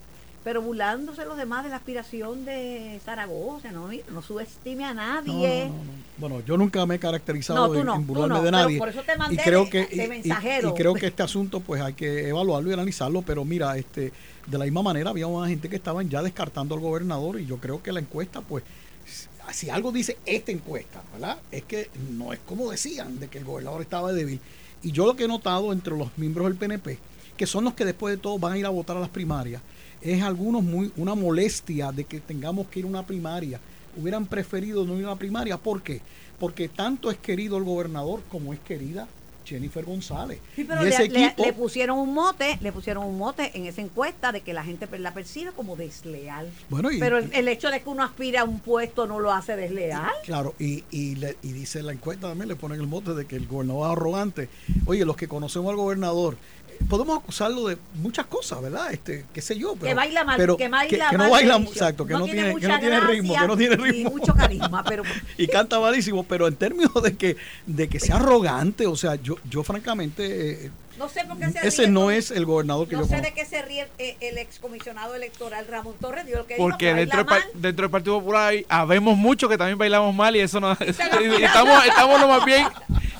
pero burlándose los demás de la aspiración de Zaragoza, no, no subestime a nadie. no, no, no. Bueno, yo nunca me he caracterizado en, no, en tú burlarme no, de nadie. por eso te mandé y creo que de y- y- mensajero. Y, creo que <laughs> este asunto pues hay que evaluarlo y analizarlo, pero mira, este de la misma manera había una gente que estaban ya descartando al gobernador y yo creo que la encuesta pues si- si algo dice esta encuesta, ¿verdad? Es que no es como decían de que el gobernador estaba débil. Y yo lo que he notado entre los miembros del PNP, que son los que después de todo van a ir a votar a las primarias, es algunos muy una molestia de que tengamos que ir a una primaria. Hubieran preferido no ir a la primaria. ¿Por qué? Porque tanto es querido el gobernador como es querida Jennifer González. Sí, pero y le, ese le- equipo, le pusieron un mote, le pusieron un mote en esa encuesta de que la gente la percibe como desleal. bueno, y, Pero el, el hecho de que uno aspire a un puesto no lo hace desleal. Claro, y, y, le- y dice la encuesta también, le ponen el mote de que el gobernador es arrogante. Oye, los que conocemos al gobernador, podemos acusarlo de muchas cosas, ¿verdad? Este, qué sé yo, pero, que baila mal, pero que baila que mal no baila, exacto, que no, tiene, que mucha no tiene ritmo, que no tiene ritmo. Y mucho carisma, pero <laughs> y canta malísimo, pero en términos de que de que sea arrogante, o sea, yo yo francamente eh, no sé por qué se ese ríe no con- es el gobernador que No yo sé conozco. de qué se ríe eh, el excomisionado electoral Ramón Torres, dijo lo que dijo, Porque que dentro del, dentro del Partido Popular hay- habemos mucho que también bailamos mal y eso no... y <laughs> estamos, estamos lo más bien...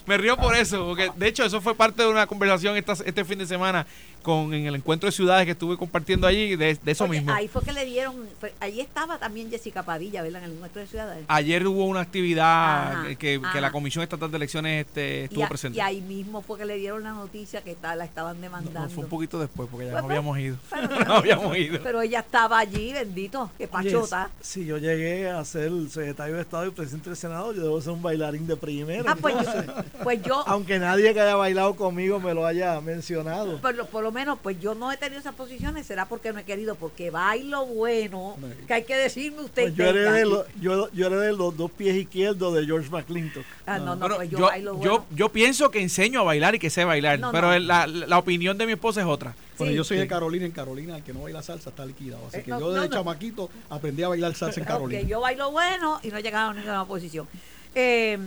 Me río por eso, porque de hecho eso fue parte de una conversación esta- este fin de semana con en el encuentro de ciudades que estuve compartiendo allí de, de eso Oye, mismo. Ahí fue que le dieron, fue- ahí estaba también Jessica Padilla, ¿verdad? En el encuentro de ciudades. Ayer hubo una actividad Ajá, que, la Comisión Estatal de Elecciones este, y, estuvo a- presente. y ahí mismo fue que le dieron la noticia que está, la estaban demandando. no, fue un poquito después, porque ya Pues, no pues, habíamos ido. pero- <laughs> no habíamos ido. Pero ella estaba allí, bendito, que pachota. Si yo llegué a ser secretario de Estado y presidente del Senado, yo debo ser un bailarín de primera. Ah, pues yo, <laughs> pues yo Aunque nadie que haya bailado conmigo me lo haya mencionado. por lo, por lo menos, pues yo no he tenido esas posiciones, será porque no he querido, porque bailo bueno, que hay que decirme usted. Pues yo heredé, aquí. lo- yo, yo heredé los dos pies izquierdos de George McClintock. Ah, no, no, Bueno, pues yo, yo, bailo bueno. yo, yo pienso que enseño a bailar y que sé bailar, No, pero no. La, la opinión de mi esposa es otra. Bueno, Sí. yo soy de Carolina, en Carolina el que no baila salsa está liquidado, así Eh, que no, yo desde no, no. chamaquito aprendí a bailar salsa en Carolina. Ok, yo bailo bueno y no he llegado a ninguna posición. Eh,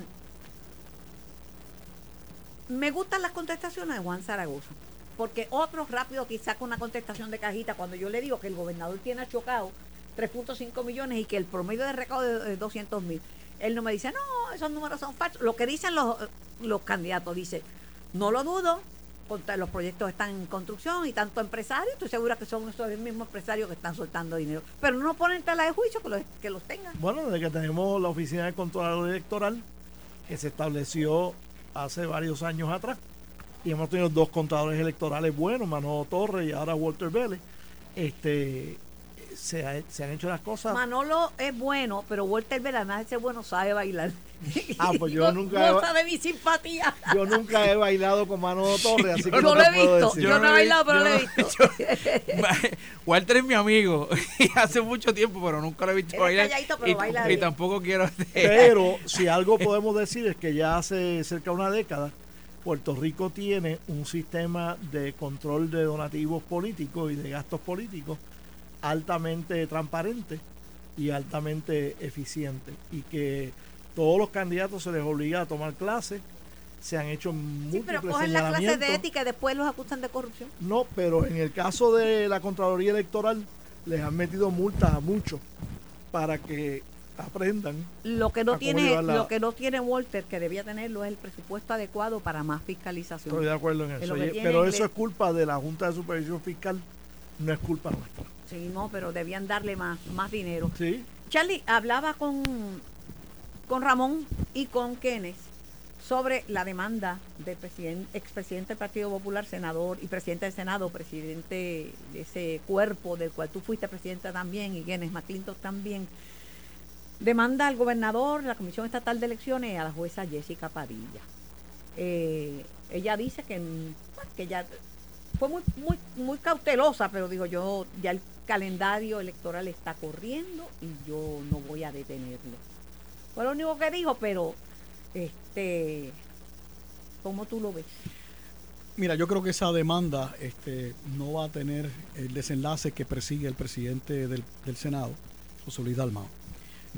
me gustan las contestaciones de Juan Zaragoza, porque otros rápido quizá con una contestación de cajita, cuando yo le digo que el gobernador tiene chocado 3.5 millones y que el promedio de recaudo es 200 mil, él no me dice, no, esos números son falsos. Lo que dicen los, los candidatos, dice, no lo dudo, los proyectos están en construcción y tanto empresarios, estoy segura que son esos mismos empresarios que están soltando dinero, pero no ponen en tela de juicio que los, que los tengan. Bueno, desde que tenemos la oficina de controlador electoral, que se estableció hace varios años atrás, y hemos tenido dos contadores electorales buenos, Manolo Torres y ahora Walter Vélez, este, se, ha- se han hecho las cosas. Manolo es bueno, pero Walter Vera, además de ser bueno, sabe bailar. Ah, pues yo <laughs> Go- nunca he- de mi simpatía. Yo nunca he bailado con Manolo Torres, así <laughs> que no lo he puedo visto, decir. yo, Yo no no he bailado, pero lo he no- visto. <laughs> Walter es mi amigo y hace mucho tiempo, pero nunca lo he visto bailar. calladito, pero y, baila y bien. tampoco quiero. Pero si algo podemos decir es que ya hace cerca de una década, Puerto Rico tiene un sistema de control de donativos políticos y de gastos políticos altamente transparente y altamente eficiente. Y que todos los candidatos se les obliga a tomar clases, se han hecho Sí, múltiples pero cogen las clases de ética y después los acusan de corrupción. No, pero en el caso de la Contraloría Electoral les han metido multas a muchos para que aprendan. Lo que no tiene, la- lo que no tiene Walter, que debía tenerlo, es el presupuesto adecuado para más fiscalización. Estoy de acuerdo en Es eso. Pero eso es culpa de la Junta de Supervisión Fiscal, no es culpa nuestra. Sí, no, pero debían darle más, más dinero. ¿Sí? Charlie, hablaba con, con Ramón y con Kenneth sobre la demanda del presidente, expresidente del Partido Popular, senador y presidente del Senado, presidente de ese cuerpo del cual tú fuiste presidenta también y Kenneth McClintock también. Demanda al gobernador, la Comisión Estatal de Elecciones a la jueza Jessica Padilla. Eh, ella dice que, mm, que ya fue muy, muy, muy cautelosa, pero digo yo, ya el calendario electoral está corriendo y yo no voy a detenerlo. Fue lo único que dijo, pero este, ¿cómo tú lo ves? Mira, yo creo que esa demanda este, no va a tener el desenlace que persigue el presidente del, del Senado, José Luis Dalmao.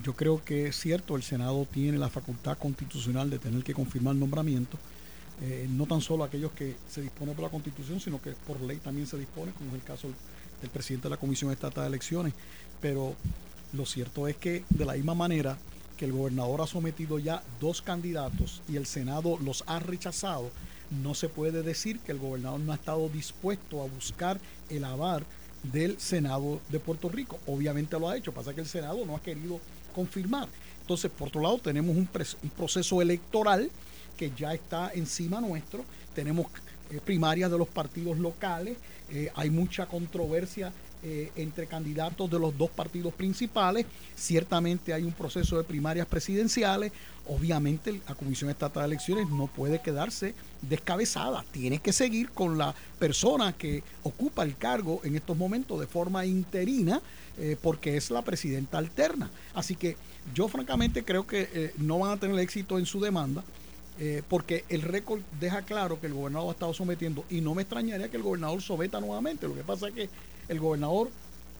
Yo creo que es cierto, el Senado tiene la facultad constitucional de tener que confirmar nombramientos, eh, no tan solo aquellos que se dispone por la Constitución, sino que por ley también se dispone, como es el caso del presidente de la Comisión Estatal de Elecciones. Pero lo cierto es que de la misma manera que el gobernador ha sometido ya dos candidatos y el Senado los ha rechazado, no se puede decir que el gobernador no ha estado dispuesto a buscar el avar del Senado de Puerto Rico. Obviamente lo ha hecho, pasa que el Senado no ha querido confirmar. Entonces, por otro lado, tenemos un, proceso electoral que ya está encima nuestro. Tenemos eh, primarias de los partidos locales, eh, hay mucha controversia eh, entre candidatos de los dos partidos principales. Ciertamente hay un proceso de primarias presidenciales. Obviamente la Comisión Estatal de Elecciones no puede quedarse descabezada. Tiene que seguir con la persona que ocupa el cargo en estos momentos de forma interina eh, porque es la presidenta alterna. Así que yo francamente creo que eh, no van a tener éxito en su demanda. Eh, porque el récord deja claro que el gobernador ha estado sometiendo y no me extrañaría que el gobernador someta nuevamente. Lo que pasa es que el gobernador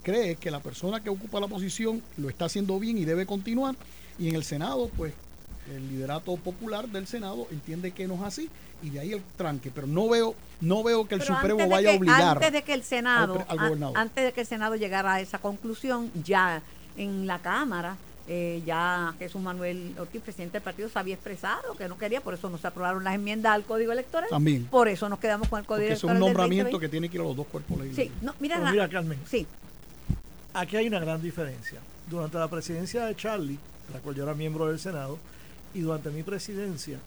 cree que la persona que ocupa la posición lo está haciendo bien y debe continuar. Y en el Senado pues el liderato popular del Senado entiende que no es así y de ahí el tranque, pero no veo no veo que el Pero Supremo vaya a obligar antes de que el Senado al- al antes de que el Senado llegara a esa conclusión ya en la Cámara eh, ya Jesús Manuel Ortiz presidente del partido se había expresado que no quería por eso no se aprobaron las enmiendas al Código Electoral También. por eso nos quedamos con el Código porque es Electoral un del nombramiento 2020. que tiene que ir a los dos cuerpos sí legislativos. no mira, Pero Ra- mira, Carmen. sí Aquí hay una gran diferencia. Durante la presidencia de Charlie, de la cual yo era miembro del Senado, y durante mi presidencia,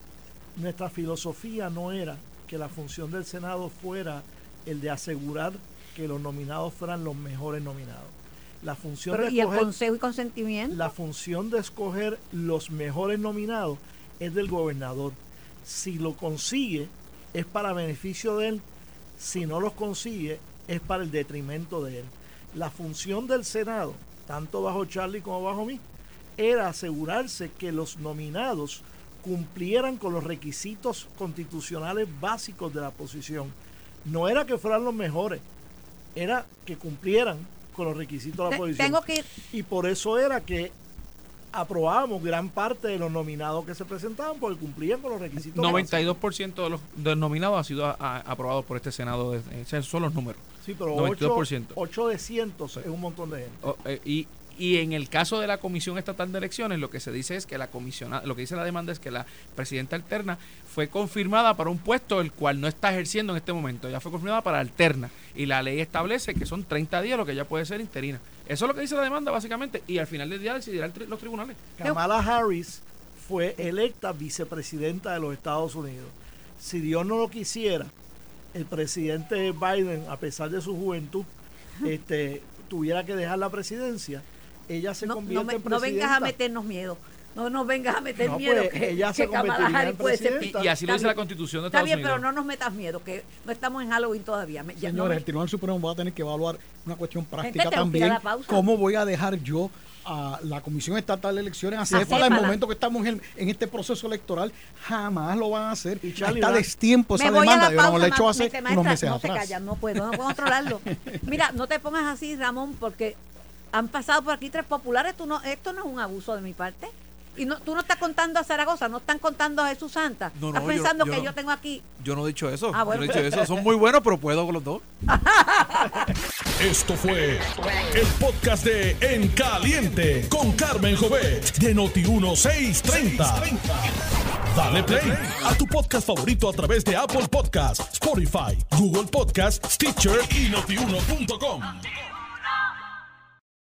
nuestra filosofía no era que la función del Senado fuera el de asegurar que los nominados fueran los mejores nominados. La función Pero, de y el escoger- consejo y consentimiento la función de escoger los mejores nominados es del gobernador. Si lo consigue, es para beneficio de él. Si no los consigue, es para el detrimento de él. La función del Senado, tanto bajo Charlie como bajo mí, era asegurarse que los nominados cumplieran con los requisitos constitucionales básicos de la posición. No era que fueran los mejores, era que cumplieran con los requisitos de la posición. tengo que ir Y por eso era que aprobábamos gran parte de los nominados que se presentaban porque cumplían con los requisitos. básicos. 92% de los, de los nominados ha sido a- a- aprobado por este Senado. de- Esos son los números. Sí, pero 92%. 8, de cientos es un montón de gente. O, eh, y, y en el caso de la Comisión Estatal de Elecciones, lo que se dice es que la comisiona, lo que dice la demanda es que la presidenta alterna fue confirmada para un puesto el cual no está ejerciendo en este momento. Ya fue confirmada para alterna. Y la ley establece que son 30 días lo que ya puede ser interina. Eso es lo que dice la demanda, básicamente. Y al final del día decidirán los tribunales. Kamala Harris fue electa vicepresidenta de los Estados Unidos. Si Dios no lo quisiera, el presidente Biden, a pesar de su juventud, <laughs> este, tuviera que dejar la presidencia, ella se no, no convierte me- en no presidenta. vengas a meternos miedo no nos vengas a meter No, miedo pues, que, ella se que Kamala convertiría en Harris puede ser. Y, y así lo Está dice la bien. Constitución de Está Estados bien, Unidos. pero no nos metas miedo, que no estamos en Halloween todavía. Me- ya no Señores, me- el Tribunal Supremo va a tener que evaluar una cuestión práctica también. la pausa. ¿Cómo voy a dejar yo a la Comisión Estatal de Elecciones a Céfala en el momento que estamos en, en este proceso electoral? Jamás lo van a hacer. Y Charlie, Está destiempo esa me voy a demanda. la Yo no pausa, lo he hecho hace maestra, unos meses no se atrás. no puedo, no puedo controlarlo. <laughs> Mira, no te pongas así, Ramón, porque han pasado por aquí tres populares. Tú no, esto no es un abuso de mi parte. Y no, tú no estás contando a Zaragoza, no están contando a Jesús Santa. No, estás no, pensando yo que no. yo tengo aquí. Yo no he dicho eso. Ah, bueno. Yo no he dicho eso. Son muy buenos, pero puedo con los dos. <laughs> Esto fue el podcast de En Caliente con Carmen Jovet de Noti1630. Dale play a tu podcast favorito a través de Apple Podcasts, Spotify, Google Podcasts, Stitcher y notiuno.com.